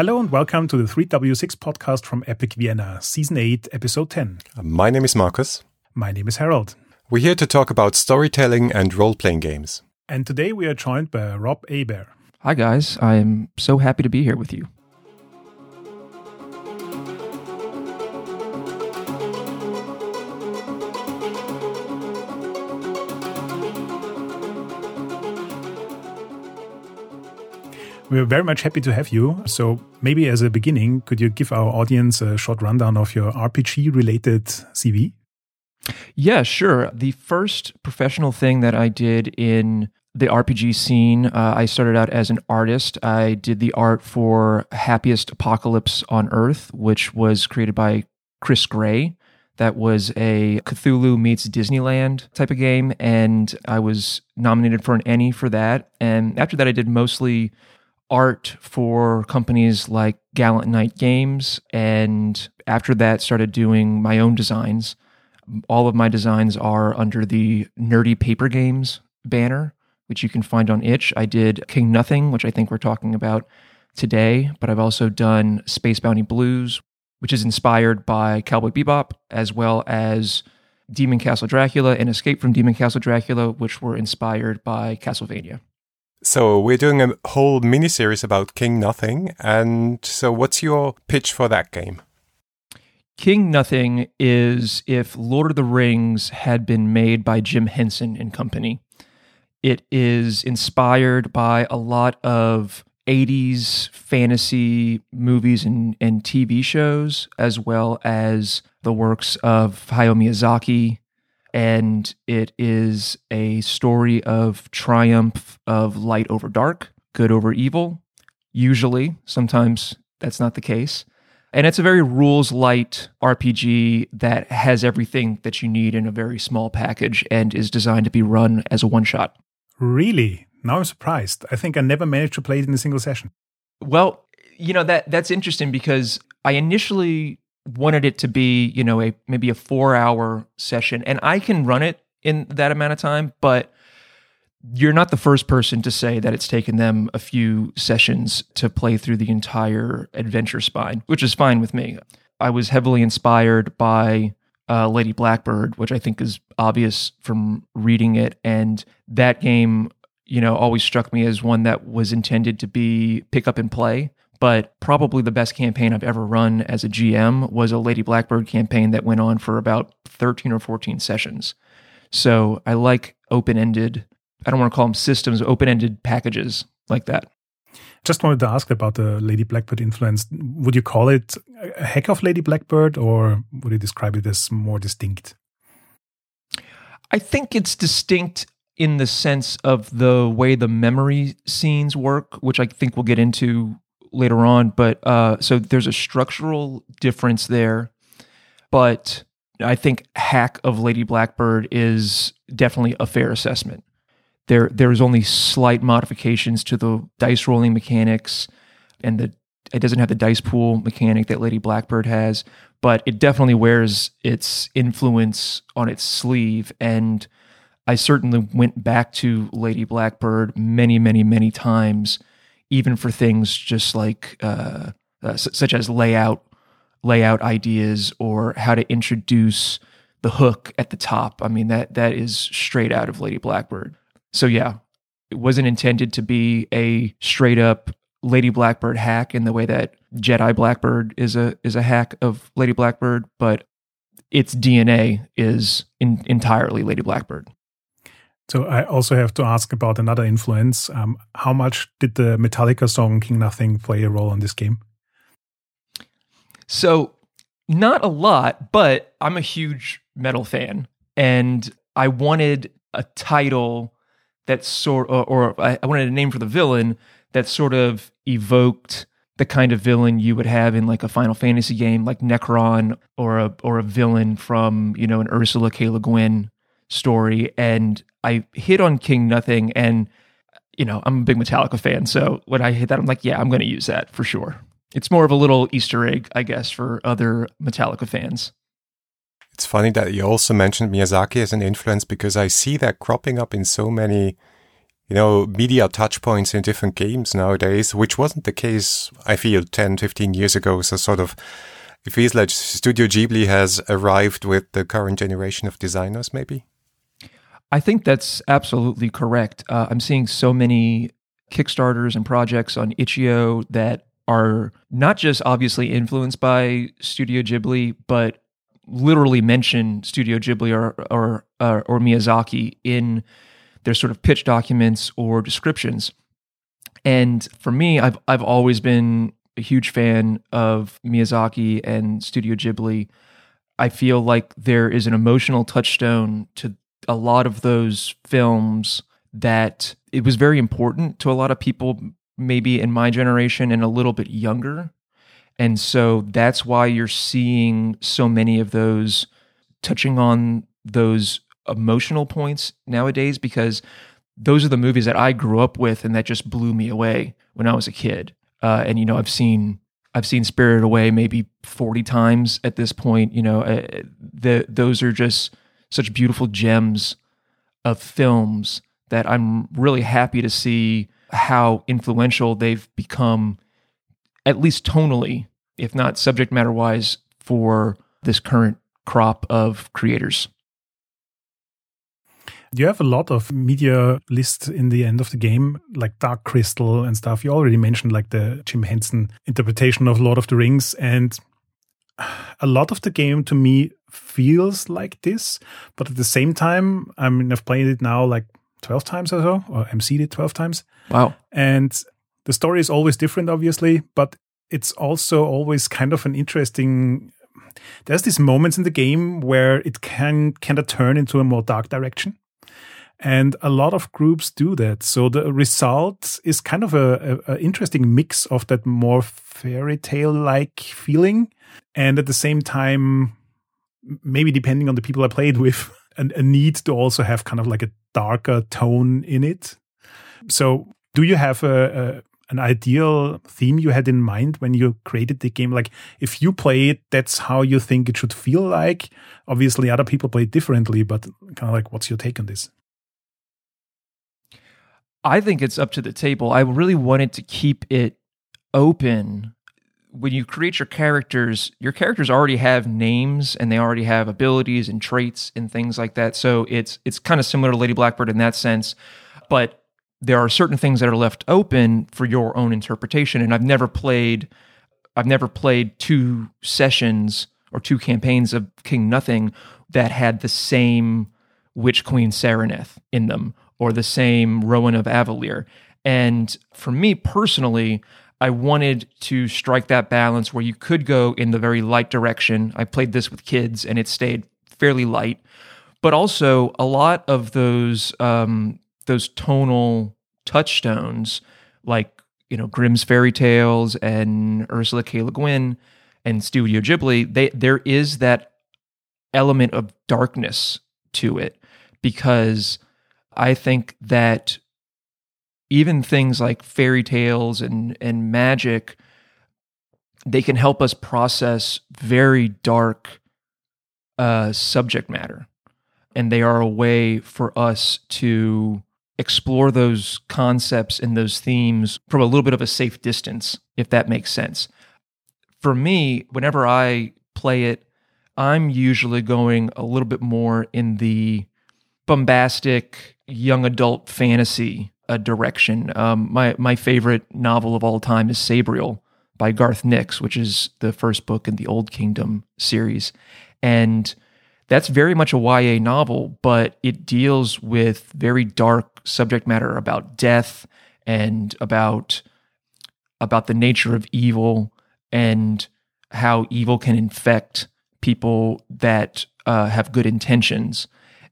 Hello and welcome to the 3W6 podcast from Epic Vienna, Season 8, Episode 10. My name is Marcus. My name is Harold. We're here to talk about storytelling and role playing games. And today we are joined by Rob Aber. Hi, guys. I am so happy to be here with you. We're very much happy to have you. So, maybe as a beginning, could you give our audience a short rundown of your RPG related CV? Yeah, sure. The first professional thing that I did in the RPG scene, uh, I started out as an artist. I did the art for Happiest Apocalypse on Earth, which was created by Chris Gray. That was a Cthulhu meets Disneyland type of game, and I was nominated for an ENnie for that. And after that, I did mostly art for companies like Gallant Knight Games. And after that, started doing my own designs. All of my designs are under the Nerdy Paper Games banner, which you can find on itch. I did King Nothing, which I think we're talking about today, but I've also done Space Bounty Blues, which is inspired by Cowboy Bebop, as well as Demon Castle Dracula and Escape from Demon Castle Dracula, which were inspired by Castlevania. So we're doing a whole mini series about King Nothing, and so what's your pitch for that game? King Nothing is if Lord of the Rings had been made by Jim Henson and Company. It is inspired by a lot of 80s fantasy movies and, and TV shows, as well as the works of Hayao Miyazaki and it is a story of triumph of light over dark, good over evil. Usually, sometimes that's not the case. And it's a very rules light RPG that has everything that you need in a very small package and is designed to be run as a one shot. Really? Now I'm surprised. I think I never managed to play it in a single session. Well, you know that that's interesting because I initially wanted it to be, you know, a maybe a 4-hour session and I can run it in that amount of time, but you're not the first person to say that it's taken them a few sessions to play through the entire adventure spine, which is fine with me. I was heavily inspired by uh, Lady Blackbird, which I think is obvious from reading it. And that game, you know, always struck me as one that was intended to be pick up and play. But probably the best campaign I've ever run as a GM was a Lady Blackbird campaign that went on for about 13 or 14 sessions. So I like open ended, I don't want to call them systems, open ended packages like that. Just wanted to ask about the Lady Blackbird influence. Would you call it a hack of Lady Blackbird or would you describe it as more distinct? I think it's distinct in the sense of the way the memory scenes work, which I think we'll get into later on. But uh, so there's a structural difference there. But I think hack of Lady Blackbird is definitely a fair assessment. There there's only slight modifications to the dice rolling mechanics and the it doesn't have the dice pool mechanic that Lady Blackbird has, but it definitely wears its influence on its sleeve and I certainly went back to Lady Blackbird many, many, many times even for things just like uh, uh, such as layout layout ideas or how to introduce the hook at the top. I mean that that is straight out of Lady Blackbird. So yeah, it wasn't intended to be a straight up Lady Blackbird hack in the way that Jedi Blackbird is a is a hack of Lady Blackbird, but its DNA is in, entirely Lady Blackbird. So I also have to ask about another influence. Um, how much did the Metallica song "King Nothing" play a role in this game? So not a lot, but I'm a huge metal fan, and I wanted a title that sort, or, or I wanted a name for the villain that sort of evoked the kind of villain you would have in like a Final Fantasy game, like Necron, or a or a villain from you know an Ursula K. Le Guin story. And I hit on King Nothing, and you know, I'm a big Metallica fan, so when I hit that, I'm like, yeah, I'm going to use that for sure. It's more of a little Easter egg, I guess, for other Metallica fans. It's funny that you also mentioned Miyazaki as an influence because I see that cropping up in so many you know, media touch points in different games nowadays, which wasn't the case, I feel, 10, 15 years ago. So sort of, it feels like Studio Ghibli has arrived with the current generation of designers, maybe? I think that's absolutely correct. Uh, I'm seeing so many Kickstarters and projects on itch.io that are not just obviously influenced by Studio Ghibli, but literally mention Studio Ghibli or or, uh, or Miyazaki in their sort of pitch documents or descriptions. And for me, I've I've always been a huge fan of Miyazaki and Studio Ghibli. I feel like there is an emotional touchstone to a lot of those films that it was very important to a lot of people maybe in my generation and a little bit younger. And so that's why you're seeing so many of those touching on those emotional points nowadays because those are the movies that I grew up with and that just blew me away when I was a kid. Uh, and you know, I've seen I've seen Spirited Away maybe forty times at this point. You know, uh, the those are just such beautiful gems of films that I'm really happy to see how influential they've become, at least tonally, if not subject matter wise, for this current crop of creators. You have a lot of media lists in the end of the game, like Dark Crystal and stuff. You already mentioned like the Jim Henson interpretation of Lord of the Rings, and a lot of the game to me feels like this. But at the same time, I mean, I've played it now like 12 times or so, or MC'd it 12 times. Wow. And the story is always different, obviously, but it's also always kind of an interesting. There's these moments in the game where it can kind of turn into a more dark direction. And a lot of groups do that. So the result is kind of a, a, a interesting mix of that more fairy tale like feeling. And at the same time, maybe depending on the people I played with, a, a need to also have kind of like a darker tone in it. So do you have a, a an ideal theme you had in mind when you created the game? Like, if you play it, that's how you think it should feel like. Obviously, other people play it differently, but kind of like, what's your take on this? I think it's up to the table. I really wanted to keep it open. When you create your characters, your characters already have names and they already have abilities and traits and things like that. So it's it's kind of similar to Lady Blackbird in that sense, but there are certain things that are left open for your own interpretation. And I've never played I've never played two sessions or two campaigns of King Nothing that had the same Witch Queen Sareneth in them or the same Rowan of Avalir. And for me personally, I wanted to strike that balance where you could go in the very light direction. I played this with kids and it stayed fairly light, but also a lot of those um, those tonal touchstones, like you know Grimm's fairy tales and Ursula K. Le Guin and Studio Ghibli. They there is that element of darkness to it because I think that even things like fairy tales and and magic they can help us process very dark uh, subject matter. And they are a way for us to explore those concepts and those themes from a little bit of a safe distance if that makes sense. For me whenever i play it i'm usually going a little bit more in the bombastic young adult fantasy uh, direction. Um, my my favorite novel of all time is Sabriel by Garth Nix, which is the first book in the Old Kingdom series, and that's very much a YA novel, but it deals with very dark subject matter about death and about about the nature of evil and how evil can infect people that uh, have good intentions.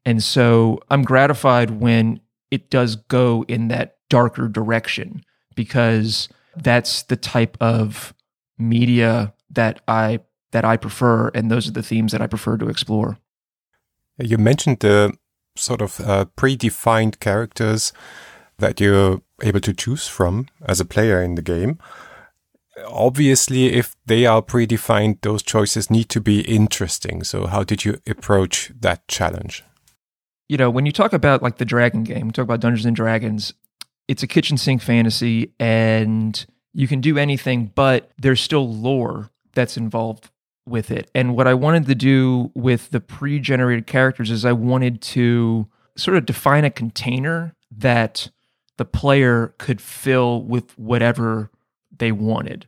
And so I'm gratified when it does go in that darker direction because that's the type of media that I that I prefer and those are the themes that I prefer to explore. You mentioned the sort of uh, predefined characters that you're able to choose from as a player in the game. Obviously, if they are predefined, those choices need to be interesting. So, how did you approach that challenge? You know, when you talk about like the dragon game, talk about Dungeons and Dragons, it's a kitchen sink fantasy and you can do anything, but there's still lore that's involved with it. And what I wanted to do with the pre generated characters is I wanted to sort of define a container that the player could fill with whatever they wanted.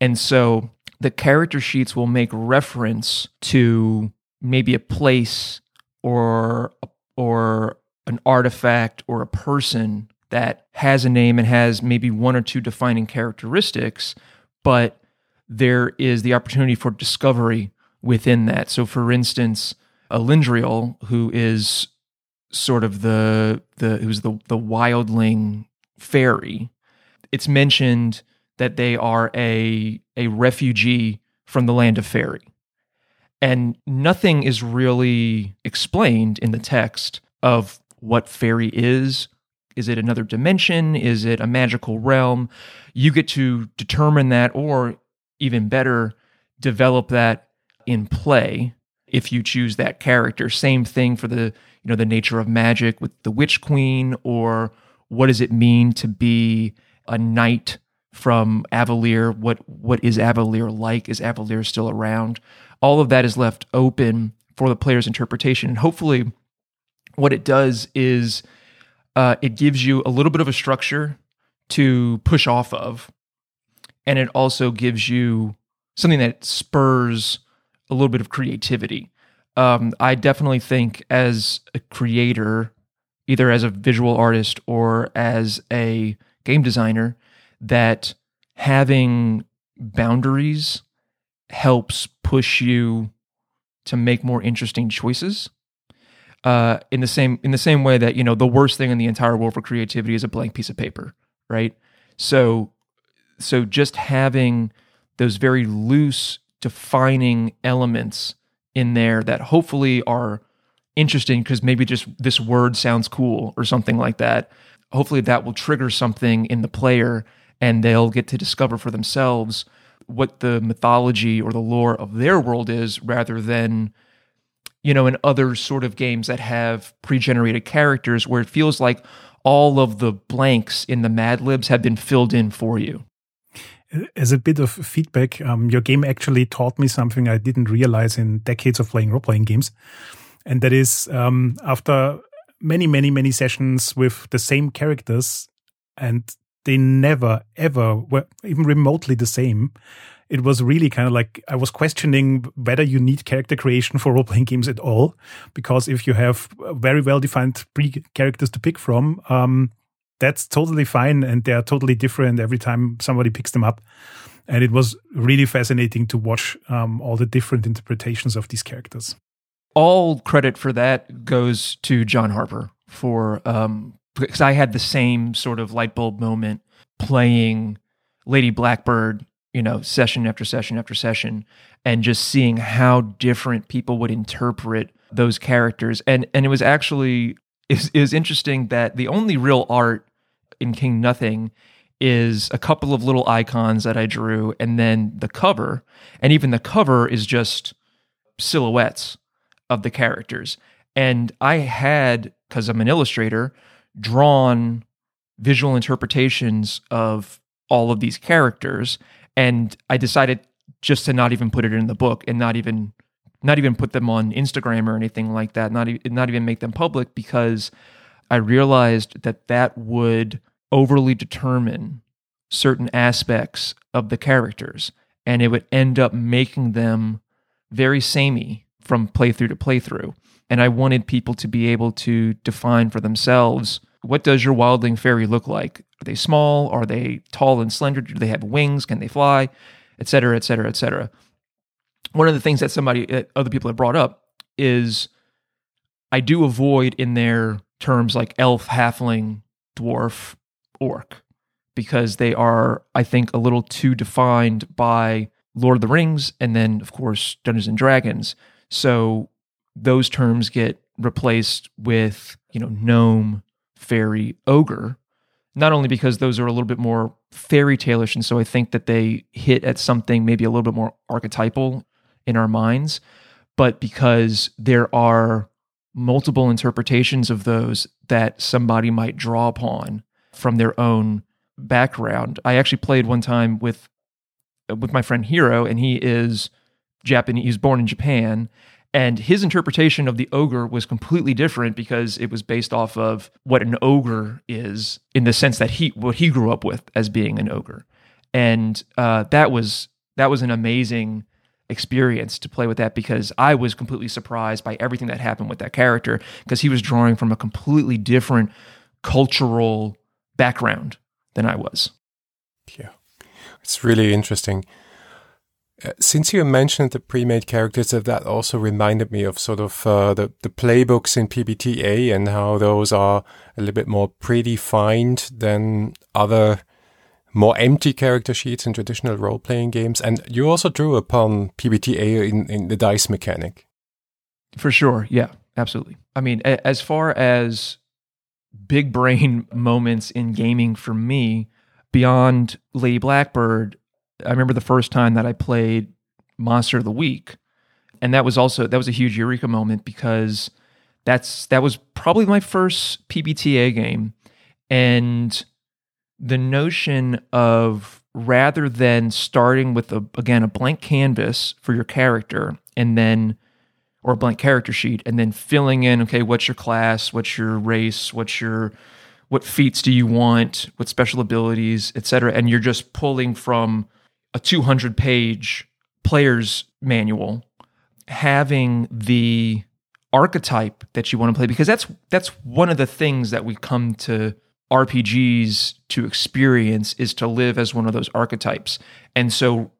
And so the character sheets will make reference to maybe a place or or an artifact or a person that has a name and has maybe one or two defining characteristics, but there is the opportunity for discovery within that. So, for instance, Elendriel, who is sort of the the who's the the wildling fairy, it's mentioned that they are a a refugee from the land of fairy. And nothing is really explained in the text of what fairy is. Is it another dimension? Is it a magical realm? You get to determine that, or even better, develop that in play if you choose that character. Same thing for the you know the nature of magic with the Witch Queen, or what does it mean to be a knight from Avalere? What what is Avalere like? Is Avalere still around? All of that is left open for the player's interpretation, and hopefully what it does is uh, it gives you a little bit of a structure to push off of. And it also gives you something that spurs a little bit of creativity. Um, I definitely think, as a creator, either as a visual artist or as a game designer, that having boundaries helps push you to make more interesting choices uh, in the same in the same way that you know the worst thing in the entire world for creativity is a blank piece of paper, right? So, so just having those very loose defining elements in there that hopefully are interesting because maybe just this word sounds cool or something like that. Hopefully, that will trigger something in the player and they'll get to discover for themselves what the mythology or the lore of their world is rather than you know, in other sort of games that have pre-generated characters where it feels like all of the blanks in the Mad Libs have been filled in for you. As a bit of feedback, um, your game actually taught me something I didn't realize in decades of playing role playing games. And that is um, after many, many, many sessions with the same characters, and they never, ever were even remotely the same it was really kind of like I was questioning whether you need character creation for role playing games at all. Because if you have very well defined pre characters to pick from, um, that's totally fine and they're totally different every time somebody picks them up. And it was really fascinating to watch um, all the different interpretations of these characters. All credit for that goes to John Harper for um, because I had the same sort of light bulb moment playing Lady Blackbird you know, session after session after session, and just seeing how different people would interpret those characters. And and it was actually is was, interesting that the only real art in King Nothing is a couple of little icons that I drew, and then the cover, and even the cover is just silhouettes of the characters. And I had, because I'm an illustrator, drawn visual interpretations of all of these characters and I decided just to not even put it in the book and not even not even put them on Instagram or anything like that. Not not even make them public because I realized that that would overly determine certain aspects of the characters, and it would end up making them very samey from playthrough to playthrough. And I wanted people to be able to define for themselves what does your wildling fairy look like? Are they small? Are they tall and slender? Do they have wings? Can they fly? Et cetera, et cetera, et cetera. One of the things that somebody, that other people have brought up is I do avoid in their terms like elf, halfling, dwarf, orc, because they are, I think, a little too defined by Lord of the Rings and then, of course, Dungeons and Dragons. So those terms get replaced with, you know, gnome, fairy, ogre, not only because those are a little bit more fairy talish, and so I think that they hit at something maybe a little bit more archetypal in our minds, but because there are multiple interpretations of those that somebody might draw upon from their own background. I actually played one time with with my friend Hiro, and he is Japanese. He was born in Japan, and his interpretation of the ogre was completely different because it was based off of what an ogre is, in the sense that he what he grew up with as being an ogre, and uh, that was that was an amazing experience to play with that because I was completely surprised by everything that happened with that character because he was drawing from a completely different cultural background than I was. Yeah, it's really interesting. Uh, since you mentioned the pre-made characters, that also reminded me of sort of uh, the the playbooks in PBTA and how those are a little bit more predefined than other more empty character sheets in traditional role-playing games. And you also drew upon PBTA in, in the dice mechanic. For sure, yeah, absolutely. I mean, as far as big brain moments in gaming for me, beyond Lady Blackbird, I remember the first time that I played Monster of the Week, and that was also that was a huge eureka moment because that's that was probably my first PBTA game, and the notion of rather than starting with a again a blank canvas for your character and then or a blank character sheet and then filling in okay what's your class what's your race what's your what feats do you want what special abilities etc and you're just pulling from a 200 page player's manual having the archetype that you want to play because that's that's one of the things that we come to RPGs to experience is to live as one of those archetypes. And so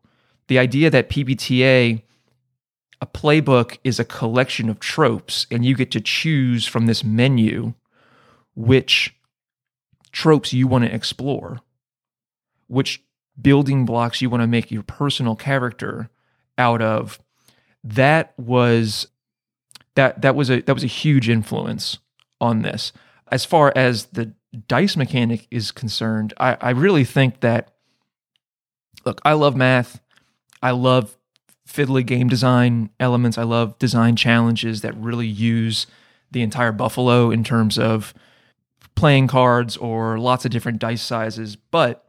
the idea that PBTA a playbook is a collection of tropes and you get to choose from this menu which tropes you want to explore, which building blocks you want to make your personal character out of. That was that that was a that was a huge influence on this. As far as the dice mechanic is concerned, I, I really think that look, I love math. I love fiddly game design elements. I love design challenges that really use the entire buffalo in terms of playing cards or lots of different dice sizes. But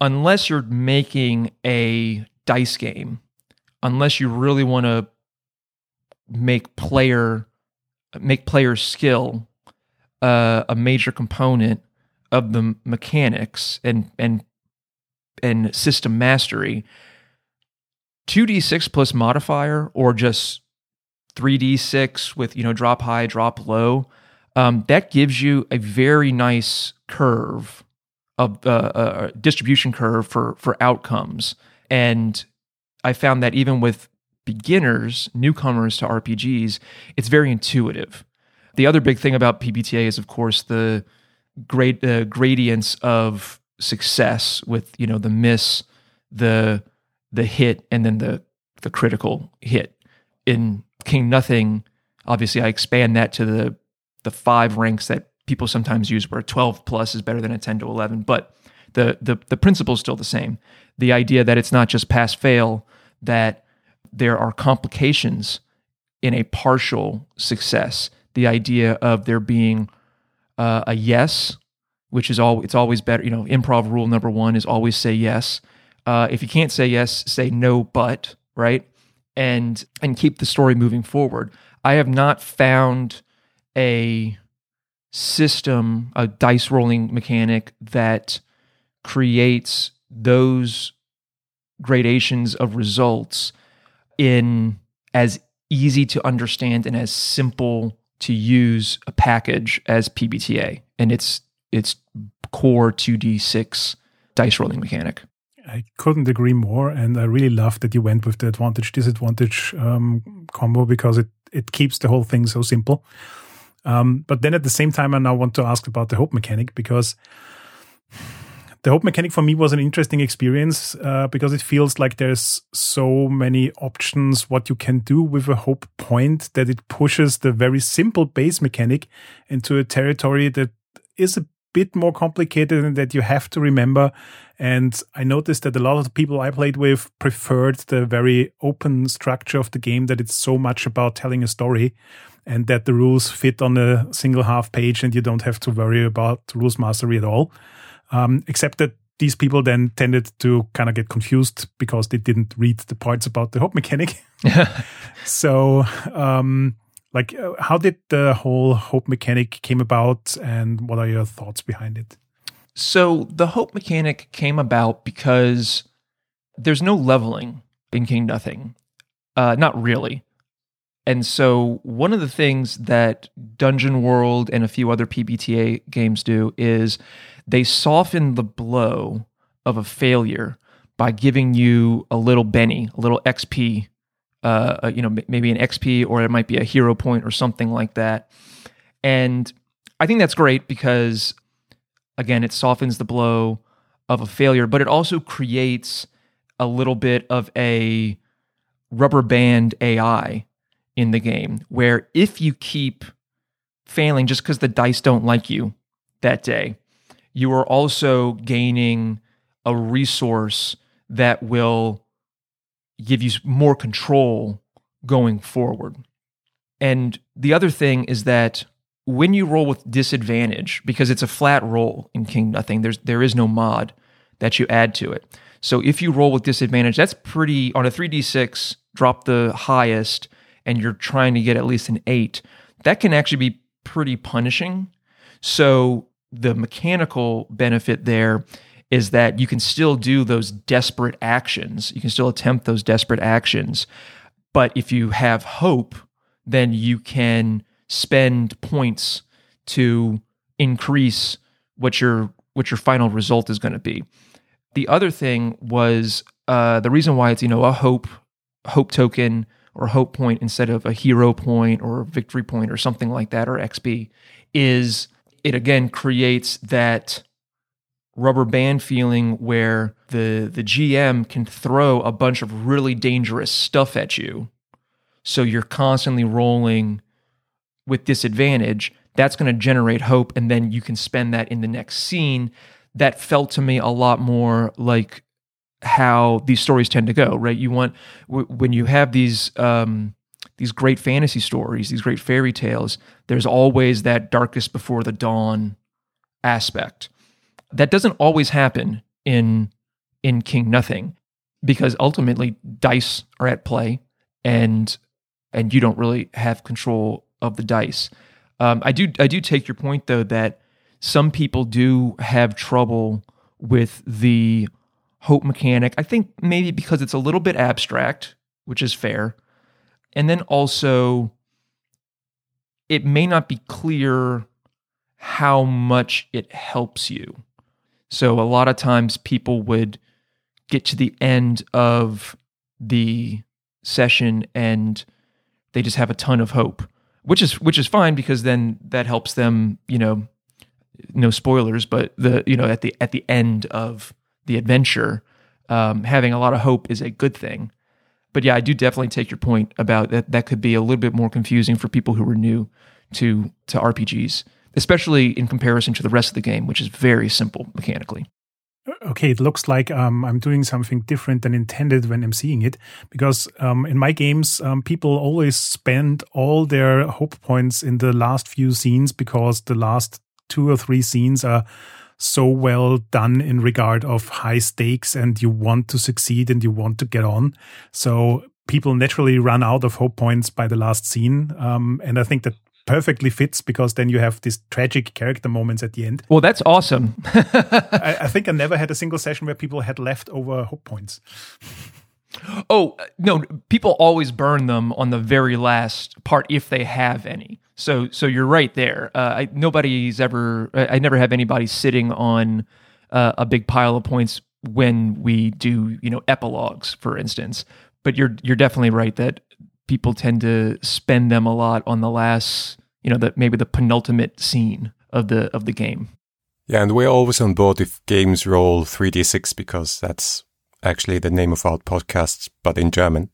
unless you're making a dice game, unless you really want to make player make player skill uh, a major component of the mechanics and and and system mastery 2d6 plus modifier or just 3d6 with you know drop high drop low um, that gives you a very nice curve uh, distribution curve for for outcomes and i found that even with beginners newcomers to rpgs it's very intuitive the other big thing about PBTA is, of course, the great uh, gradients of success with you know the miss, the the hit, and then the the critical hit. In King Nothing, obviously, I expand that to the the five ranks that people sometimes use, where 12 plus is better than a 10 to 11. But the the the principle is still the same. The idea that it's not just pass fail, that there are complications in a partial success the idea of there being uh, a yes, which is all it's always better. You know, improv rule number one is always say yes. Uh, if you can't say yes, say no, but right, and and keep the story moving forward. I have not found a system, a dice rolling mechanic that creates those gradations of results in as easy to understand and as simple to use a package as PBTA and its its core 2d6 dice rolling mechanic. I couldn't agree more, and I really love that you went with the advantage disadvantage um, combo because it it keeps the whole thing so simple. Um, but then at the same time, I now want to ask about the hope mechanic because the hope mechanic for me was an interesting experience uh, because it feels like there's so many options what you can do with a hope point that it pushes the very simple base mechanic into a territory that is a bit more complicated and that you have to remember. And I noticed that a lot of the people I played with preferred the very open structure of the game, that it's so much about telling a story and that the rules fit on a single half page and you don't have to worry about rules mastery at all. Um, except that these people then tended to kind of get confused because they didn't read the parts about the hope mechanic. so, um, like, uh, how did the whole hope mechanic came about, and what are your thoughts behind it? So the hope mechanic came about because there's no leveling in King Nothing, uh, not really. And so one of the things that Dungeon World and a few other PBTA games do is they soften the blow of a failure by giving you a little Benny, a little XP, uh, uh, you know, maybe an XP or it might be a hero point or something like that. And I think that's great because, again, it softens the blow of a failure, but it also creates a little bit of a rubber band AI in the game where if you keep failing just because the dice don't like you that day, you are also gaining a resource that will give you more control going forward. And the other thing is that when you roll with disadvantage, because it's a flat roll in King Nothing, there's there is no mod that you add to it. So if you roll with disadvantage, that's pretty on a 3d6, drop the highest, and you're trying to get at least an eight, that can actually be pretty punishing. So the mechanical benefit there is that you can still do those desperate actions. You can still attempt those desperate actions. But if you have hope, then you can spend points to increase what your what your final result is going to be. The other thing was uh, the reason why it's you know a hope hope token or hope point instead of a hero point or victory point or something like that or XP is it again creates that rubber band feeling where the the GM can throw a bunch of really dangerous stuff at you. So you're constantly rolling with disadvantage. That's going to generate hope and then you can spend that in the next scene. That felt to me a lot more like how these stories tend to go, right? You want when you have these um, these great fantasy stories, these great fairy tales, there's always that darkest before the dawn aspect. That doesn't always happen in in King Nothing because ultimately dice are at play and and you don't really have control of the dice. Um, I do I do take your point though that some people do have trouble with the hope mechanic. I think maybe because it's a little bit abstract, which is fair. And then also, it may not be clear how much it helps you. So, a lot of times people would get to the end of the session and they just have a ton of hope, which is which is fine because then that helps them, you know, no spoilers, but the you know at the at the end of the adventure, um, having a lot of hope is a good thing. But yeah, I do definitely take your point about that. That could be a little bit more confusing for people who are new to to RPGs, especially in comparison to the rest of the game, which is very simple mechanically. Okay, it looks like um, I'm doing something different than intended when I'm seeing it, because um, in my games, um, people always spend all their hope points in the last few scenes because the last two or three scenes are so well done in regard of high stakes and you want to succeed and you want to get on. So people naturally run out of hope points by the last scene. Um, and I think that perfectly fits because then you have these tragic character moments at the end. Well, that's awesome. I, I, think I never had a single session where people had left over hope points. Oh, no, people always burn them on the very last part if they have any. So, so you're right there. Uh, I, nobody's ever. I never have anybody sitting on uh, a big pile of points when we do, you know, epilogues, for instance. But you're you're definitely right that people tend to spend them a lot on the last, you know, that maybe the penultimate scene of the of the game. Yeah, and we're always on board if games roll 3d6 because that's actually the name of our podcast, but in German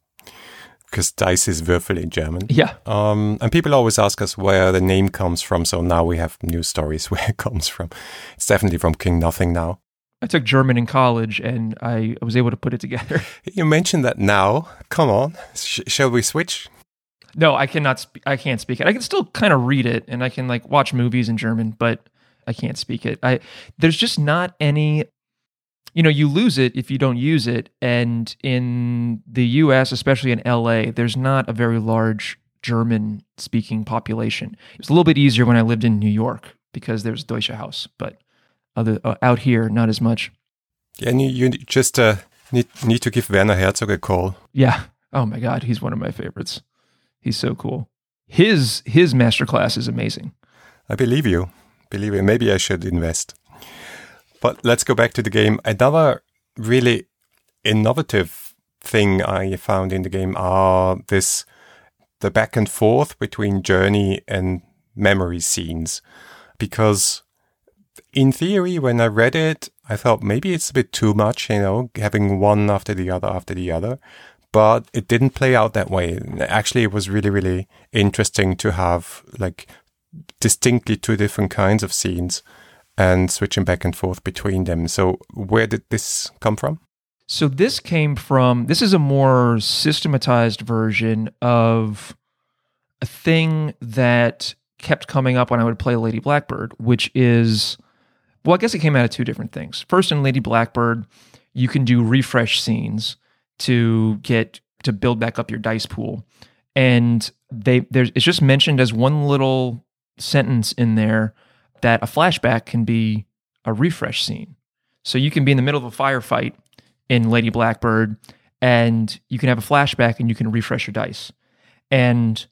because dice is Würfel in German. Yeah. Um, and people always ask us where the name comes from. So now we have new stories where it comes from. It's definitely from King Nothing now. I took German in college and I was able to put it together. You mentioned that now. Come on. Sh- shall we switch? No, I cannot. Sp- I can't speak it. I can still kind of read it, and I can like watch movies in German, but I can't speak it. I there's just not any. You know, you lose it if you don't use it, and in the U.S., especially in L.A., there's not a very large German-speaking population. It was a little bit easier when I lived in New York because there's Deutsche Haus, but other uh, out here, not as much. Yeah, and you, you just uh, need need to give Werner Herzog a call. Yeah. Oh my God, he's one of my favorites. He's so cool. His his masterclass is amazing. I believe you. Believe you. Maybe I should invest. But let's go back to the game. Another really innovative thing I found in the game are this the back and forth between journey and memory scenes. Because in theory, when I read it, I thought maybe it's a bit too much, you know, having one after the other after the other but it didn't play out that way. Actually, it was really, really interesting to have like distinctly two different kinds of scenes and switching back and forth between them. So, where did this come from? So, this came from this is a more systematized version of a thing that kept coming up when I would play Lady Blackbird, which is well, I guess it came out of two different things. First, in Lady Blackbird, you can do refresh scenes to get to build back up your dice pool. And they there's it's just mentioned as one little sentence in there that a flashback can be a refresh scene. So you can be in the middle of a firefight in Lady Blackbird and you can have a flashback and you can refresh your dice. And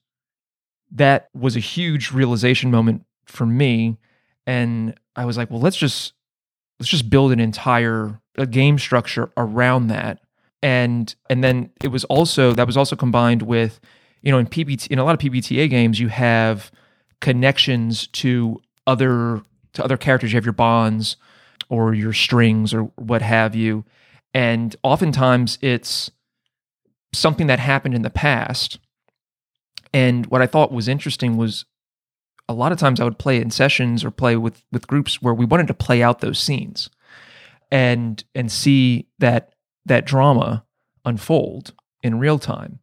that was a huge realization moment for me and I was like, well, let's just let's just build an entire a game structure around that and and then it was also that was also combined with you know in PBT in a lot of PBTA games you have connections to other to other characters. You have your bonds or your strings or what have you. And oftentimes it's something that happened in the past. And what I thought was interesting was a lot of times I would play in sessions or play with with groups where we wanted to play out those scenes and and see that that drama unfold in real time.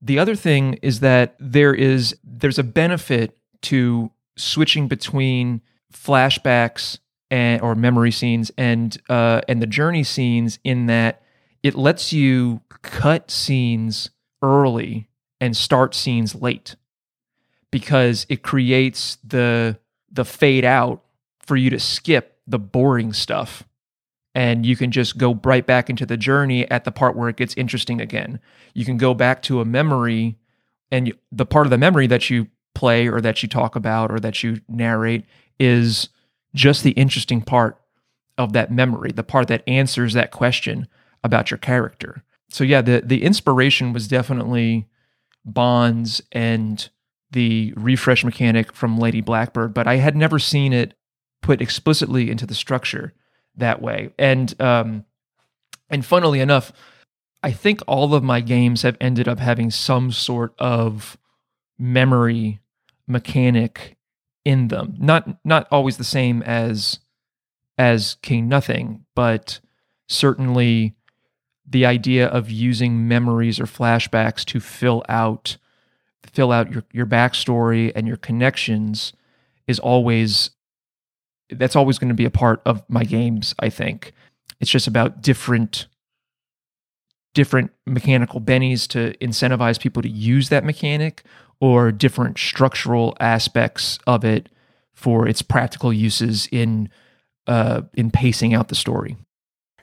The other thing is that there is there's a benefit to switching between flashbacks and or memory scenes and uh, and the journey scenes in that it lets you cut scenes early and start scenes late because it creates the the fade out for you to skip the boring stuff and you can just go right back into the journey at the part where it gets interesting again. You can go back to a memory, and the part of the memory that you play or that you talk about or that you narrate is just the interesting part of that memory, the part that answers that question about your character. So yeah, the the inspiration was definitely Bonds and the refresh mechanic from Lady Blackbird, but I had never seen it put explicitly into the structure that way. And um, and funnily enough, I think all of my games have ended up having some sort of memory mechanic in them. Not not always the same as as King Nothing, but certainly the idea of using memories or flashbacks to fill out fill out your, your backstory and your connections is always that's always going to be a part of my games, I think. It's just about different different mechanical bennies to incentivize people to use that mechanic or different structural aspects of it for its practical uses in uh, in pacing out the story.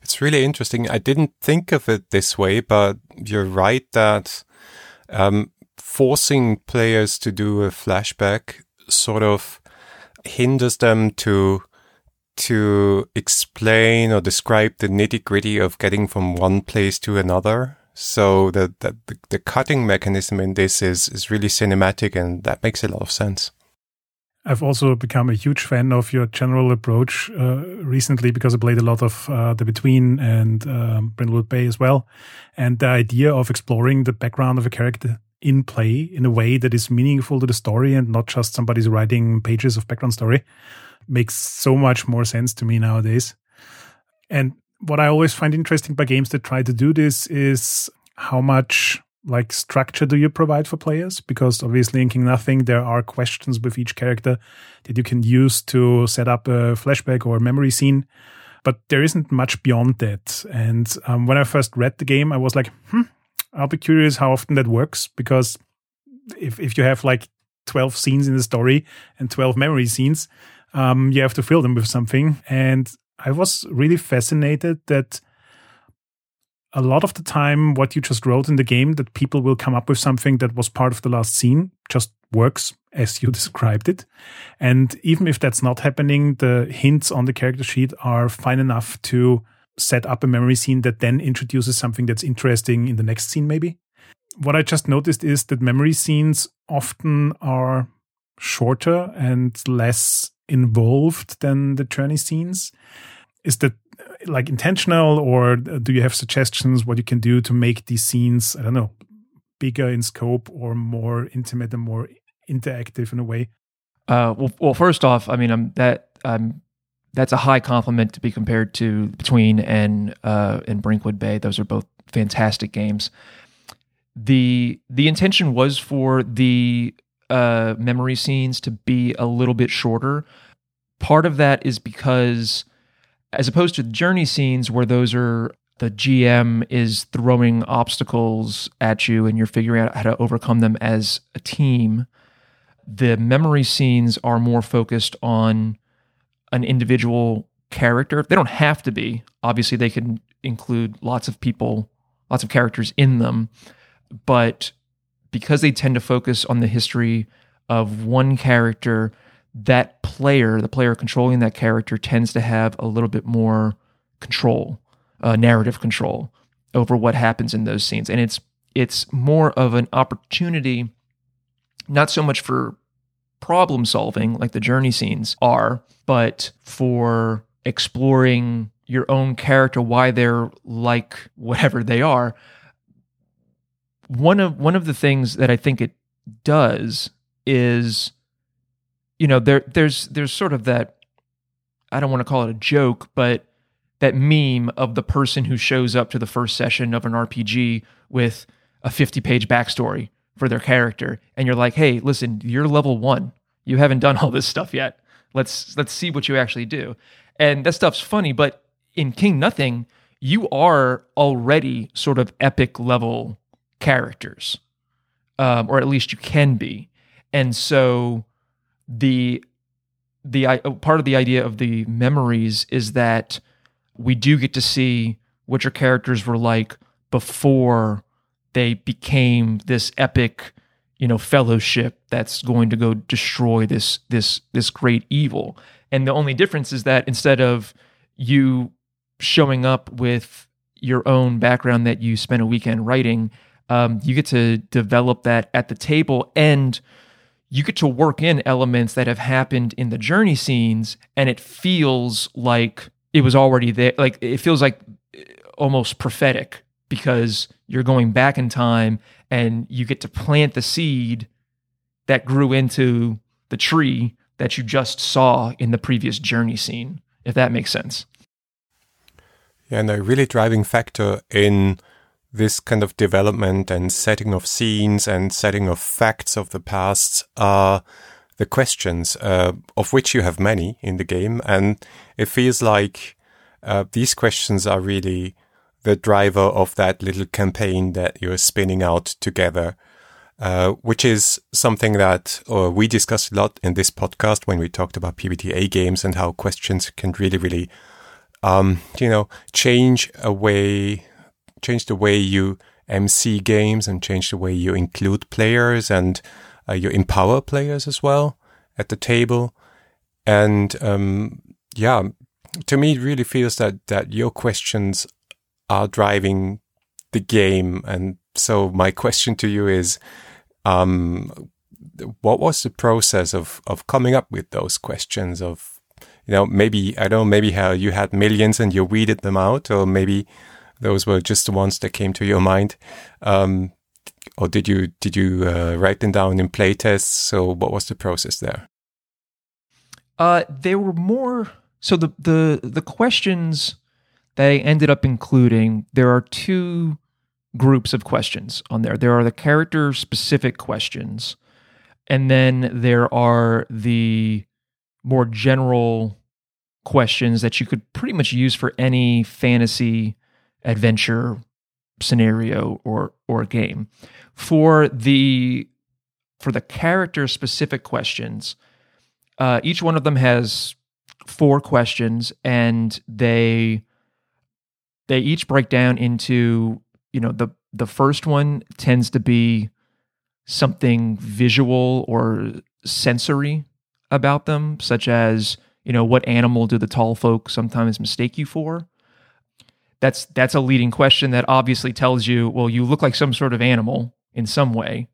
It's really interesting. I didn't think of it this way, but you're right that um, forcing players to do a flashback sort of hinders them to to explain or describe the nitty gritty of getting from one place to another. So the, the the cutting mechanism in this is is really cinematic, and that makes a lot of sense. I've also become a huge fan of your general approach uh, recently because I played a lot of uh, The Between and um, Brindlewood Bay as well. And the idea of exploring the background of a character in play in a way that is meaningful to the story and not just somebody's writing pages of background story makes so much more sense to me nowadays. And what I always find interesting by games that try to do this is how much like structure do you provide for players? Because obviously in King Nothing there are questions with each character that you can use to set up a flashback or a memory scene, but there isn't much beyond that. And um, when I first read the game, I was like, hmm, I'll be curious how often that works because if if you have like 12 scenes in the story and 12 memory scenes, um, you have to fill them with something. And I was really fascinated that a lot of the time, what you just wrote in the game, that people will come up with something that was part of the last scene, just works as you described it. And even if that's not happening, the hints on the character sheet are fine enough to set up a memory scene that then introduces something that's interesting in the next scene, maybe. What I just noticed is that memory scenes often are shorter and less involved than the journey scenes. Is that like intentional, or do you have suggestions what you can do to make these scenes, I don't know, bigger in scope or more intimate and more interactive in a way? Uh, well, well, first off, I mean, I'm that I'm that's a high compliment to be compared to Between and uh, and Brinkwood Bay. Those are both fantastic games. the The intention was for the uh, memory scenes to be a little bit shorter. Part of that is because, as opposed to the journey scenes where those are the GM is throwing obstacles at you and you're figuring out how to overcome them as a team, the memory scenes are more focused on an individual character. They don't have to be. Obviously, they can include lots of people, lots of characters in them. But because they tend to focus on the history of one character, that player, the player controlling that character, tends to have a little bit more control, uh, narrative control over what happens in those scenes, and it's it's more of an opportunity, not so much for problem solving like the journey scenes are, but for exploring your own character, why they're like whatever they are. One of one of the things that I think it does is you know there there's there's sort of that I don't want to call it a joke, but that meme of the person who shows up to the first session of an RPG with a 50 page backstory for their character and you're like, "Hey, listen, you're level 1. You haven't done all this stuff yet. Let's let's see what you actually do." And that stuff's funny, but in King Nothing, you are already sort of epic level characters. Um, or at least you can be. And so the the part of the idea of the memories is that we do get to see what your characters were like before they became this epic you know fellowship that's going to go destroy this this this great evil and the only difference is that instead of you showing up with your own background that you spent a weekend writing um, you get to develop that at the table and you get to work in elements that have happened in the journey scenes and it feels like it was already there like it feels like uh, almost prophetic because you're going back in time and you get to plant the seed that grew into the tree that you just saw in the previous journey scene if that makes sense. Yeah and a really driving factor in this kind of development and setting of scenes and setting of facts of the past are the questions, uh, of which you have many in the game. And it feels like uh, these questions are really the driver of that little campaign that you're spinning out together. Uh, which is something that uh, we discussed a lot in this podcast when we talked about PBTA games and how questions can really, really, um, you know, change a way change the way you MC games and change the way you include players and uh, you empower players as well at the table. And um, yeah, to me, it really feels that that your questions are driving the game. And so my question to you is, um, what was the process of of coming up with those questions? Of you know, maybe I don't know, maybe how you had millions and you weeded them out, or maybe those were just the ones that came to your mind. Um, or did you did you uh, write them down in playtests? So what was the process there? Uh, they were more so the the the questions that I ended up including. There are two groups of questions on there. There are the character specific questions, and then there are the more general questions that you could pretty much use for any fantasy adventure scenario or or game. For the for the character specific questions, uh, each one of them has four questions, and they they each break down into you know the the first one tends to be something visual or sensory about them, such as you know what animal do the tall folk sometimes mistake you for that's that's a leading question that obviously tells you well you look like some sort of animal in some way.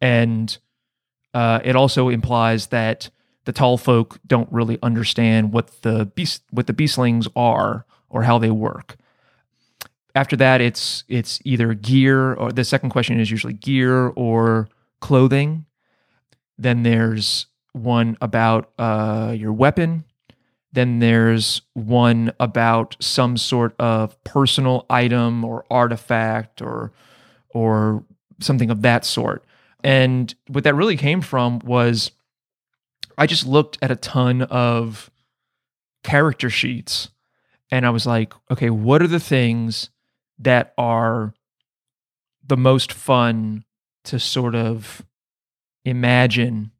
And uh, it also implies that the tall folk don't really understand what the beast what the beastlings are or how they work. After that it's it's either gear or the second question is usually gear or clothing. Then there's one about uh, your weapon then there's one about some sort of personal item or artifact or or something of that sort. And what that really came from was I just looked at a ton of character sheets and I was like, okay, what are the things that are the most fun to sort of imagine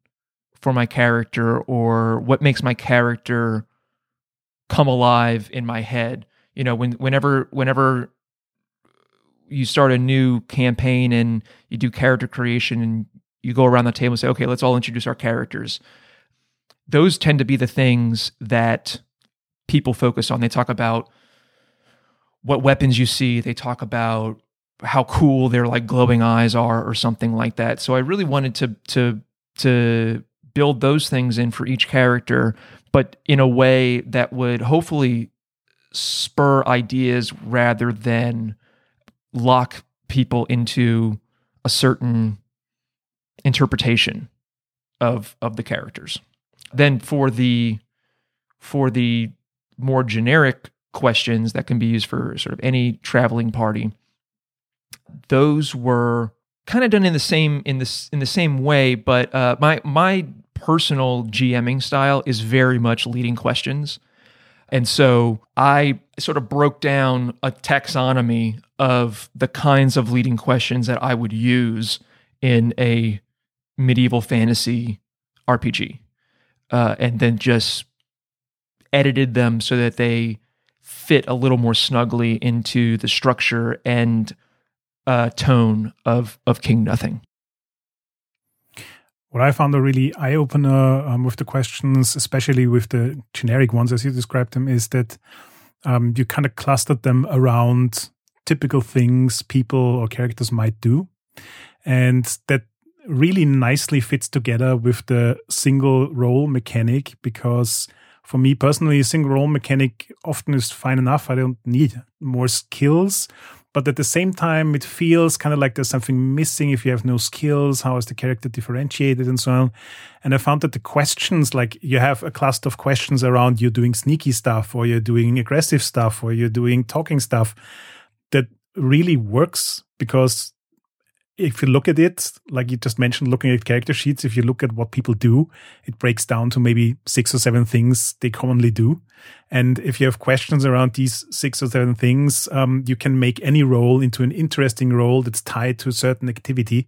for my character or what makes my character come alive in my head. You know, when whenever whenever you start a new campaign and you do character creation and you go around the table and say, okay, let's all introduce our characters. Those tend to be the things that people focus on. They talk about what weapons you see, they talk about how cool their like glowing eyes are or something like that. So I really wanted to to to build those things in for each character but in a way that would hopefully spur ideas rather than lock people into a certain interpretation of of the characters. Then for the for the more generic questions that can be used for sort of any traveling party, those were kind of done in the same in this in the same way. But uh, my my personal GMing style is very much leading questions. And so I sort of broke down a taxonomy of the kinds of leading questions that I would use in a medieval fantasy RPG. Uh, and then just edited them so that they fit a little more snugly into the structure and uh, tone of of King Nothing what I found a really eye opener um, with the questions, especially with the generic ones as you described them, is that um, you kind of clustered them around typical things people or characters might do. And that really nicely fits together with the single roll mechanic because for me personally, single roll mechanic often is fine enough. I don't need more skills but at the same time it feels kind of like there's something missing if you have no skills how is the character differentiated and so on. And i found that the questions like you have a cluster of questions around you're doing sneaky stuff or you're doing aggressive stuff or you're doing talking stuff that really works because if you look at it, like you just mentioned, looking at character sheets, if you look at what people do, it breaks down to maybe six or seven things they commonly do. And if you have questions around these six or seven things, um, you can make any role into an interesting role that's tied to a certain activity.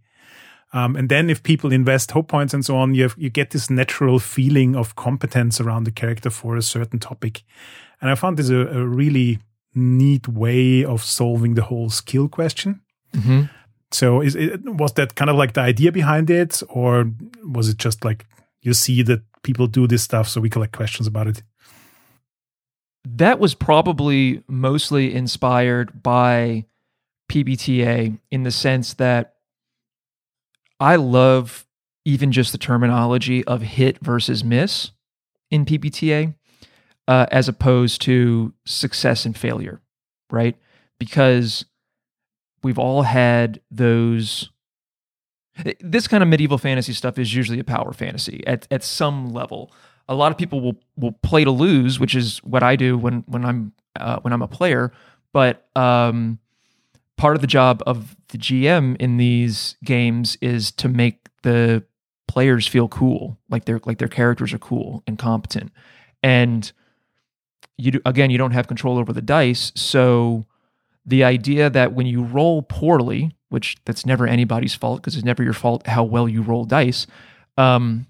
Um, and then if people invest hope points and so on, you have, you get this natural feeling of competence around the character for a certain topic. And I found this a, a really neat way of solving the whole skill question. Mm-hmm. So is it was that kind of like the idea behind it, or was it just like you see that people do this stuff, so we collect questions about it? That was probably mostly inspired by PBTA in the sense that I love even just the terminology of hit versus miss in PBTA, uh, as opposed to success and failure, right? Because we've all had those this kind of medieval fantasy stuff is usually a power fantasy at, at some level. A lot of people will will play to lose, which is what I do when when I'm uh, when I'm a player. But um, part of the job of the GM in these games is to make the players feel cool, like their like their characters are cool and competent. And you do, again, you don't have control over the dice, so the idea that when you roll poorly, which that's never anybody's fault because it's never your fault how well you roll dice, um,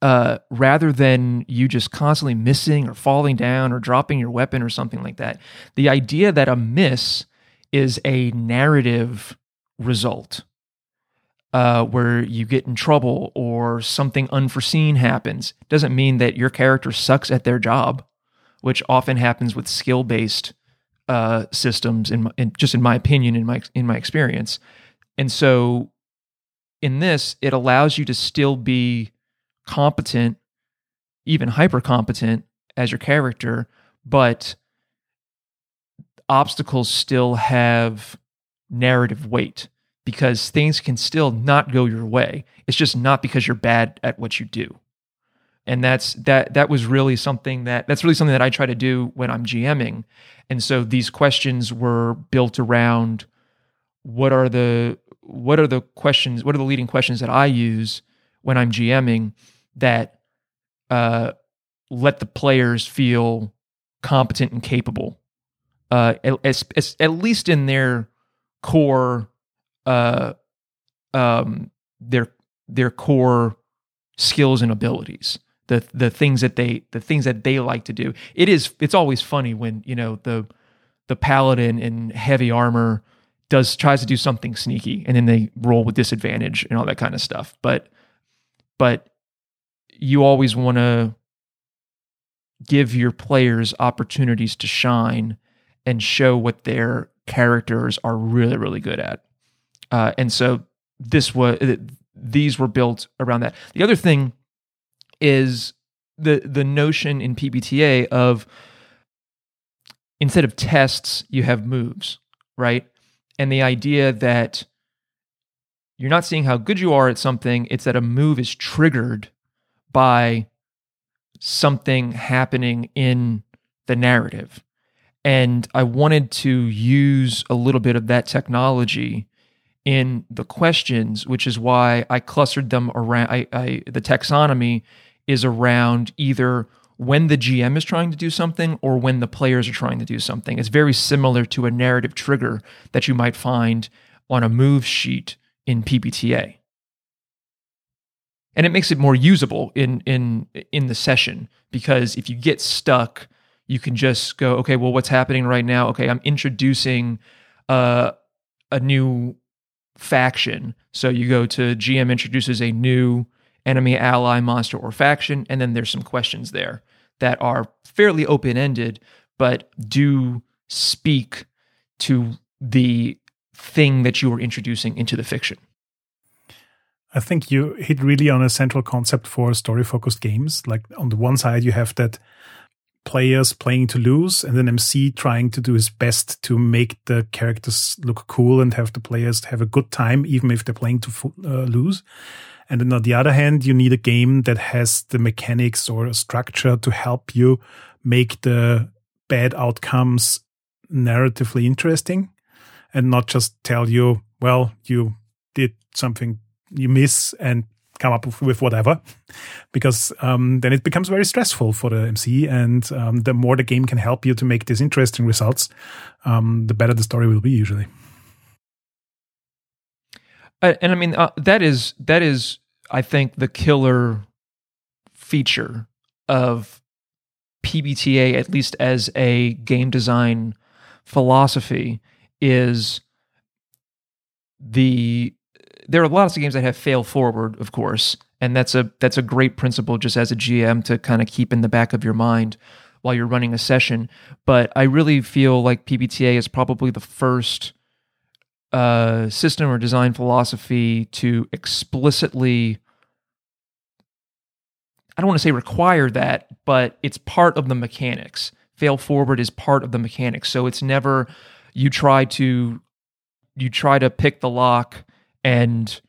uh, rather than you just constantly missing or falling down or dropping your weapon or something like that, the idea that a miss is a narrative result uh, where you get in trouble or something unforeseen happens doesn't mean that your character sucks at their job, which often happens with skill based uh, systems. In, in just in my opinion, in my in my experience, and so in this, it allows you to still be competent, even hyper competent as your character, but obstacles still have narrative weight because things can still not go your way. It's just not because you're bad at what you do. And that's that that was really something that that's really something that I try to do when I'm GMing. And so these questions were built around what are the what are the questions what are the leading questions that I use when I'm GMing that uh, let the players feel competent and capable uh, as, at least in their core, uh, um, their their core skills and abilities. The the things that they the things that they like to do. It is it's always funny when you know the the paladin in heavy armor does tries to do something sneaky and then they roll with disadvantage and all that kind of stuff. But but you always want to give your players opportunities to shine and show what their characters are really really good at. Uh, and so this was these were built around that. The other thing is the the notion in PBTA of instead of tests you have moves, right? And the idea that you're not seeing how good you are at something, it's that a move is triggered by something happening in the narrative. And I wanted to use a little bit of that technology in the questions, which is why I clustered them around. I, I, the taxonomy is around either when the GM is trying to do something or when the players are trying to do something. It's very similar to a narrative trigger that you might find on a move sheet in PBTA. And it makes it more usable in in in the session because if you get stuck you can just go, okay, well, what's happening right now? Okay, I'm introducing uh, a new faction. So you go to GM introduces a new enemy, ally, monster, or faction, and then there's some questions there that are fairly open ended, but do speak to the thing that you were introducing into the fiction. I think you hit really on a central concept for story focused games. Like on the one side, you have that players playing to lose and then MC trying to do his best to make the characters look cool and have the players have a good time, even if they're playing to uh, lose. And then on the other hand, you need a game that has the mechanics or a structure to help you make the bad outcomes narratively interesting and not just tell you, well, you did something you miss and come up with, whatever, because um, then it becomes very stressful for the MC. And um, the more the game can help you to make these interesting results, um, the better the story will be usually. Uh, and I mean uh, that is that is I think the killer feature of PBTA, at least as a game design philosophy, is the there are lots of games that have fail forward, of course, and that's a that's a great principle just as a GM to kind of keep in the back of your mind while you're running a session. But I really feel like PBTA is probably the first uh, system or design philosophy to explicitly don't want to say require that, but it's part of the mechanics. Fail forward is part of the mechanics. So it's never you try to you try to pick the lock and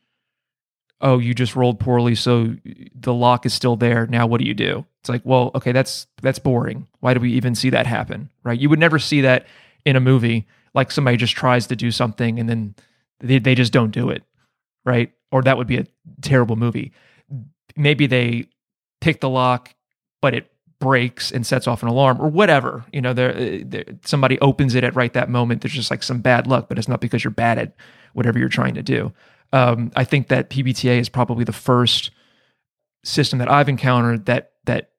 oh you just rolled poorly so the lock is still there now what do you do it's like well okay that's that's boring why do we even see that happen right you would never see that in a movie like somebody just tries to do something and then they, they just don't do it, right? Or that would be a terrible movie. Maybe they pick the lock, but it breaks and sets off an alarm or whatever. You know, there, somebody opens it at right that moment. There's just like some bad luck, but it's not because you're bad at whatever you're trying to do. Um, I think that PBTA is probably the first system that I've encountered that that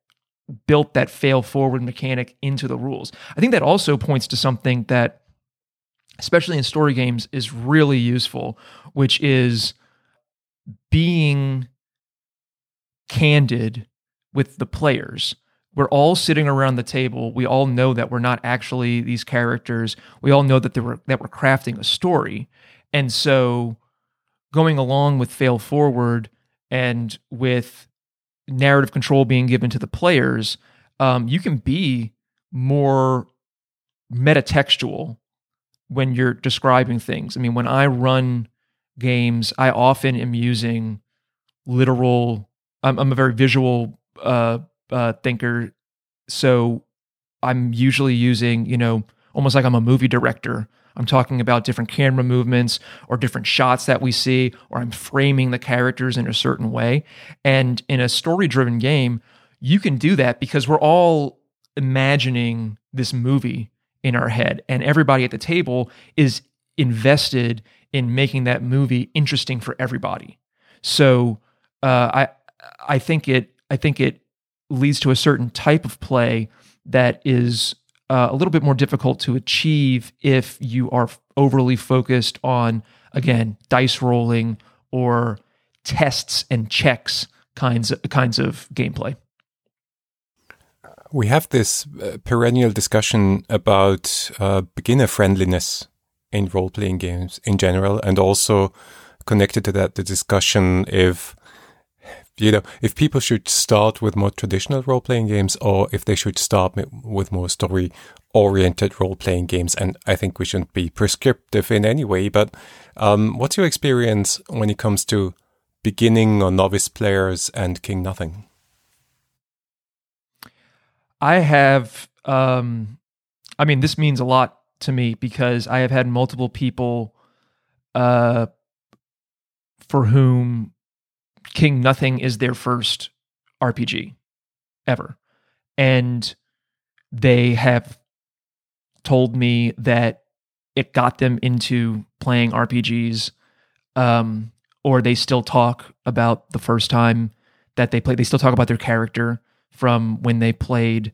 built that fail forward mechanic into the rules. I think that also points to something that especially in story games is really useful, which is being candid with the players. We're all sitting around the table. We all know that we're not actually these characters. We all know that they were that we're crafting a story. And so going along with fail forward and with narrative control being given to the players, um, you can be more metatextual when you're describing things. I mean, when I run games, I often am using literal. I'm, I'm a very visual uh, uh, thinker, so I'm usually using, you know, almost like I'm a movie director. I'm talking about different camera movements or different shots that we see, or I'm framing the characters in a certain way. And in a story driven game, you can do that because we're all imagining this movie in our head, and everybody at the table is invested in making that movie interesting for everybody. So uh, I I think it I think it leads to a certain type of play that is uh, a little bit more difficult to achieve if you are overly focused on again dice rolling or tests and checks kinds of, kinds of gameplay. We have this uh, perennial discussion about uh, beginner friendliness in role playing games in general, and also connected to that, the discussion if you know if people should start with more traditional role playing games or if they should start with more story oriented role playing games. And I think we shouldn't be prescriptive in any way. But um, what's your experience when it comes to beginning or novice players and King Nothing? I have, um, I mean, this means a lot to me because I have had multiple people uh, for whom King Nothing is their first RPG ever. And they have told me that it got them into playing RPGs, um, or they still talk about the first time that they played. They still talk about their character from when they played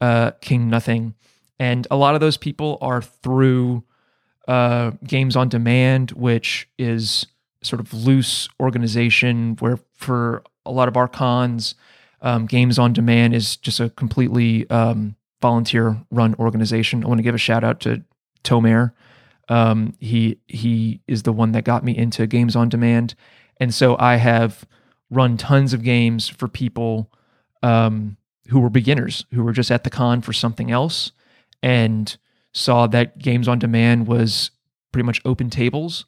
uh, King Nothing. And a lot of those people are through uh, Games on Demand, which is sort of loose organization where for a lot of our cons, um, Games on Demand is just a completely um, volunteer run organization. I want to give a shout out to Tomer. Um, he he is the one that got me into Games on Demand, and so I have run tons of games for people um, who were beginners, who were just at the con for something else and saw that Games on Demand was pretty much open tables.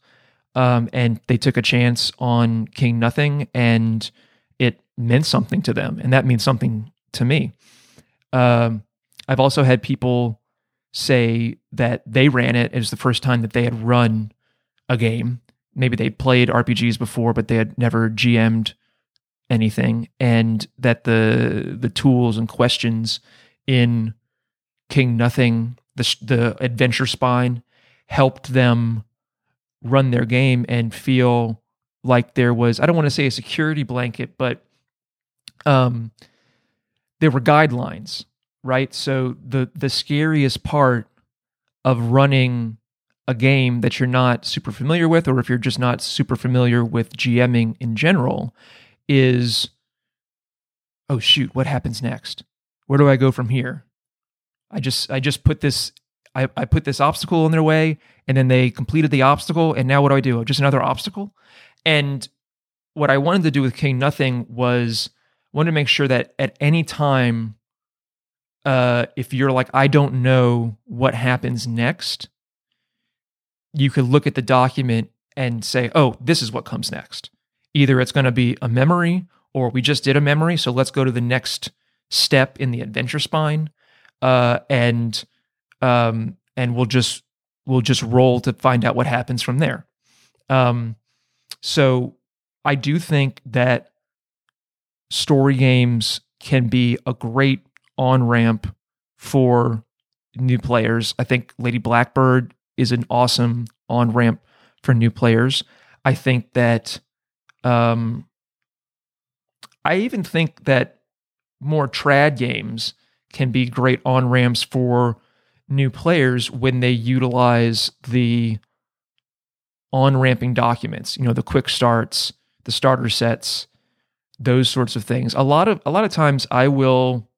Um, and they took a chance on King Nothing, and it meant something to them. And that means something to me. Um, I've also had people say that they ran it as the first time that they had run a game. Maybe they played RPGs before, but they had never GM'd anything and that the the tools and questions in King Nothing the the adventure spine helped them run their game and feel like there was I don't want to say a security blanket but um there were guidelines right so the the scariest part of running a game that you're not super familiar with or if you're just not super familiar with GMing in general is oh shoot, what happens next? Where do I go from here? I just I just put this I, I put this obstacle in their way and then they completed the obstacle and now what do I do? Just another obstacle? And what I wanted to do with King Nothing was wanted to make sure that at any time uh, if you're like, I don't know what happens next, you could look at the document and say, oh, this is what comes next. Either it's going to be a memory or we just did a memory. So let's go to the next step in the adventure spine. Uh, and um, and we'll just we'll just roll to find out what happens from there. Um, so I do think that story games can be a great on ramp for new players. I think Lady Blackbird is an awesome on ramp for new players. I think that um, I even think that more trad games can be great on ramps for new players when they utilize the on ramping documents, you know, the quick starts, the starter sets, those sorts of things. A lot of a lot of times I will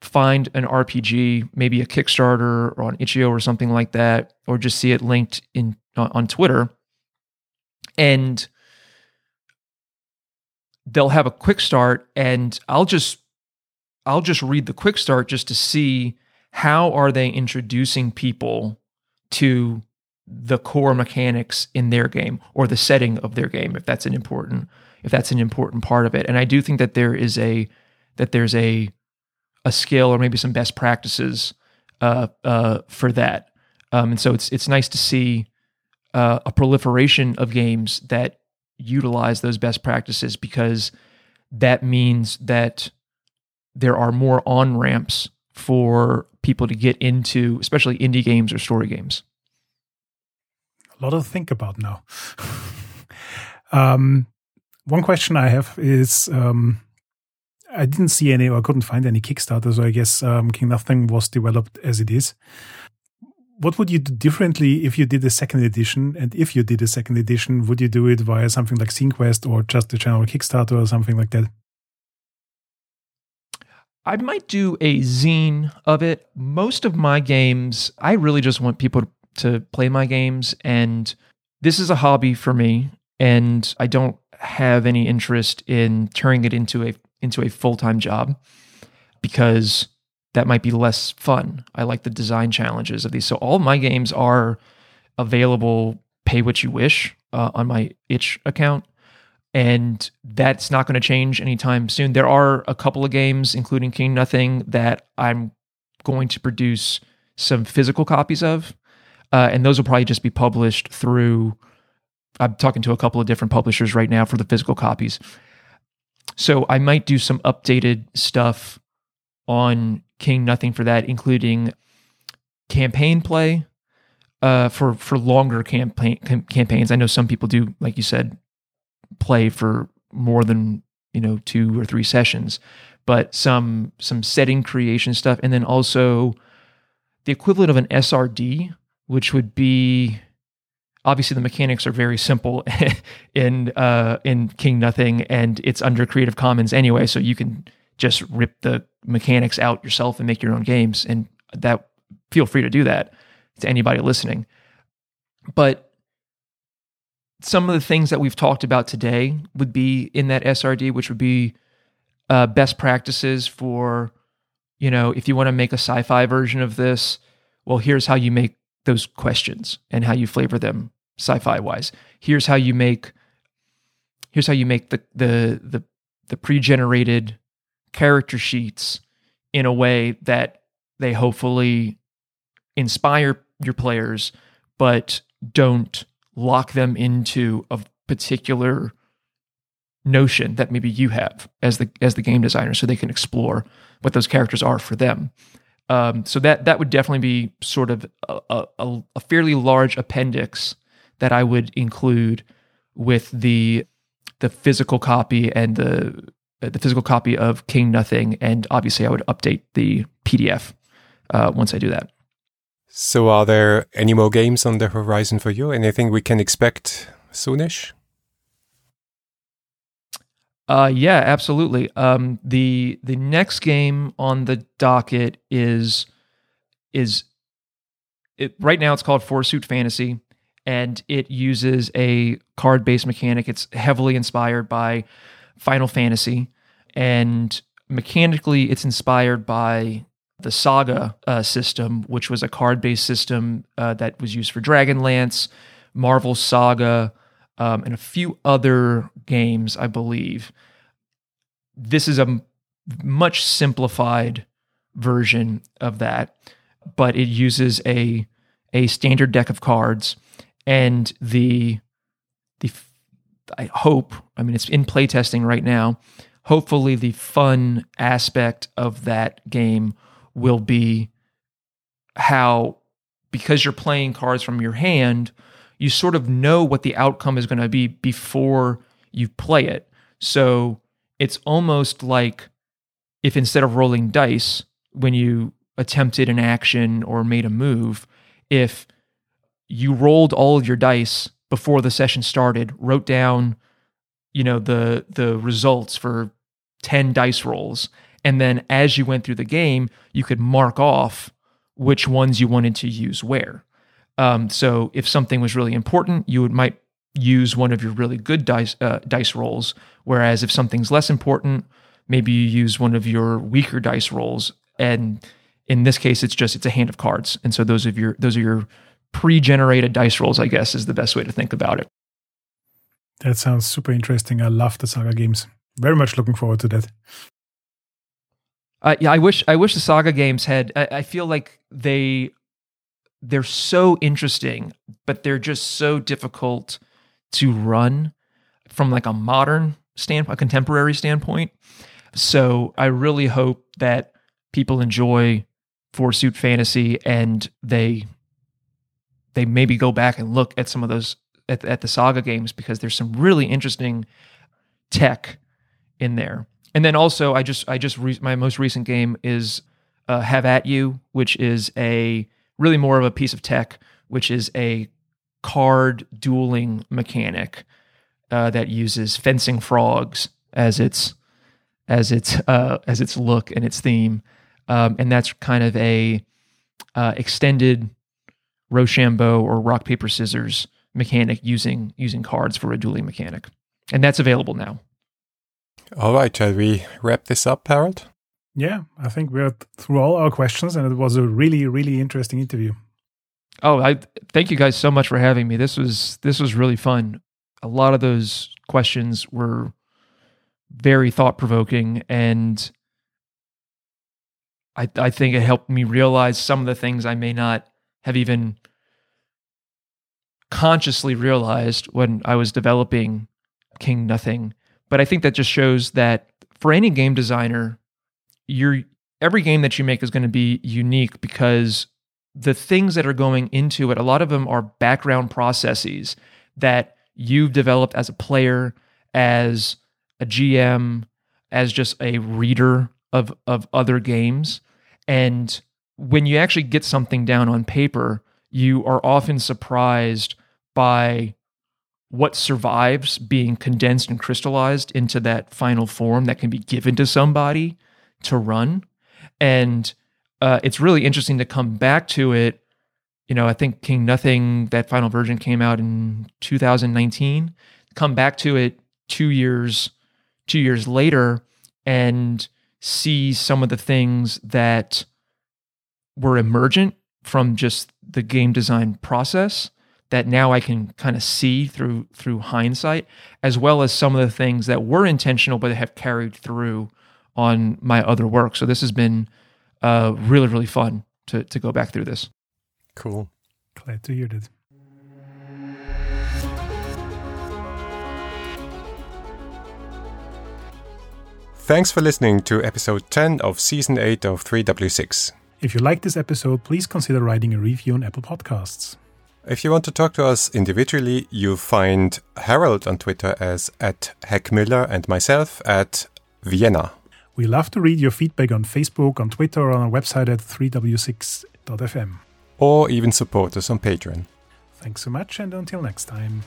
find an RPG, maybe a Kickstarter or on itch.io or something like that, or just see it linked in uh, on Twitter, and they'll have a quick start, and I'll just I'll just read the quick start just to see how are they introducing people to the core mechanics in their game or the setting of their game if that's an important if that's an important part of it and i do think that there is a that there's a a skill or maybe some best practices uh, uh, for that. Um, and so it's it's nice to see uh, a proliferation of games that utilize those best practices because that means that there are more on ramps for people to get into, especially indie games or story games. A lot to think about now. um, one question I have is um, I didn't see any, or couldn't find any Kickstarter, so I guess um, King Nothing was developed as it is. What would you do differently if you did a second edition? And if you did a second edition, would you do it via something like ZineQuest or just a general Kickstarter or something like that? I might do a zine of it. Most of my games, I really just want people to play my games. And this is a hobby for me. And I don't have any interest in turning it into a into a full time job because that might be less fun. I like the design challenges of these. So all my games are available, pay what you wish uh, on my itch account. And that's not going to change anytime soon. There are a couple of games, including King Nothing, that I'm going to produce some physical copies of. Uh, and those will probably just be published through. I'm talking to a couple of different publishers right now for the physical copies. So I might do some updated stuff on King Nothing for that, including campaign play uh, for for longer campaign campaigns. I know some people do, like you said, play for more than you know two or three sessions, but some some setting creation stuff, and then also the equivalent of an SRD, which would be obviously the mechanics are very simple in uh, in King Nothing, and it's under Creative Commons anyway, so you can just rip the mechanics out yourself and make your own games, and that feel free to do that to anybody listening. But some of the things that we've talked about today would be in that SRD, which would be uh, best practices for, you know, if you want to make a sci-fi version of this, well, here's how you make those questions and how you flavor them sci-fi wise. Here's how you make here's how you make the the the, the pre-generated character sheets in a way that they hopefully inspire your players but don't lock them into a particular notion that maybe you have as the as the game designer so they can explore what those characters are for them um, so that that would definitely be sort of a, a, a fairly large appendix that I would include with the the physical copy and the the physical copy of King Nothing, and obviously I would update the PDF uh, once I do that. So, are there any more games on the horizon for you? Anything we can expect soonish? Uh, yeah, absolutely. Um, the the next game on the docket is is it right now it's called Suit Fantasy and it uses a card based mechanic. It's heavily inspired by Final Fantasy, and mechanically, it's inspired by the Saga uh, system, which was a card based system uh, that was used for Dragonlance, Marvel Saga, um, and a few other games, I believe. This is a much simplified version of that, but it uses a a standard deck of cards and the the I hope, I mean it's in playtesting right now. Hopefully the fun aspect of that game will be how because you're playing cards from your hand, you sort of know what the outcome is going to be before you play it. So it's almost like if instead of rolling dice when you attempted an action or made a move, if you rolled all of your dice before the session started, wrote down, you know, the the results for 10 dice rolls, and then as you went through the game, you could mark off which ones you wanted to use where. Um, so if something was really important, you would might use one of your really good dice uh, dice rolls. Whereas if something's less important, maybe you use one of your weaker dice rolls. And in this case, it's just it's a hand of cards, and so those of your those are your pre-generated dice rolls. I guess is the best way to think about it. That sounds super interesting. I love the Saga games. Very much looking forward to that. Uh, yeah, I wish I wish the Saga games had. I, I feel like they they're so interesting, but they're just so difficult to run from like a modern standpoint, a contemporary standpoint. So I really hope that people enjoy Four Suit Fantasy and they they maybe go back and look at some of those at, at the Saga games because there's some really interesting tech in there. And then also, I just I just re- my most recent game is uh, Have at You, which is a really more of a piece of tech, which is a card dueling mechanic uh, that uses fencing frogs as its as its uh, as its look and its theme, um, and that's kind of a uh, extended Rochambeau or rock paper scissors mechanic using using cards for a dueling mechanic, and that's available now. All right, shall we wrap this up, Harold? Yeah, I think we're through all our questions, and it was a really, really interesting interview. Oh, I thank you guys so much for having me. This was this was really fun. A lot of those questions were very thought provoking, and I I think it helped me realize some of the things I may not have even consciously realized when I was developing King Nothing but I think that just shows that for any game designer, your every game that you make is going to be unique because the things that are going into it, a lot of them are background processes that you've developed as a player, as a GM, as just a reader of of other games. And when you actually get something down on paper, you are often surprised by what survives being condensed and crystallized into that final form that can be given to somebody to run. And uh, it's really interesting to come back to it. You know, I think King Nothing, that final version came out in 2019. Come back to it two years, two years later, and see some of the things that were emergent from just the game design process that now I can kind of see through through hindsight, as well as some of the things that were intentional but have carried through on my other work. So this has been uh, really really fun to to go back through this. Cool. Glad to hear that. Thanks for listening to episode 10 of season 8 of 3W6. If you like this episode, please consider writing a review on Apple Podcasts. If you want to talk to us individually, you'll find Harold on Twitter as at Heckmüller and myself at Vienna. We love to read your feedback on Facebook, on Twitter, or on our website at 3w6.fm. Or even support us on Patreon. Thanks so much, and until next time.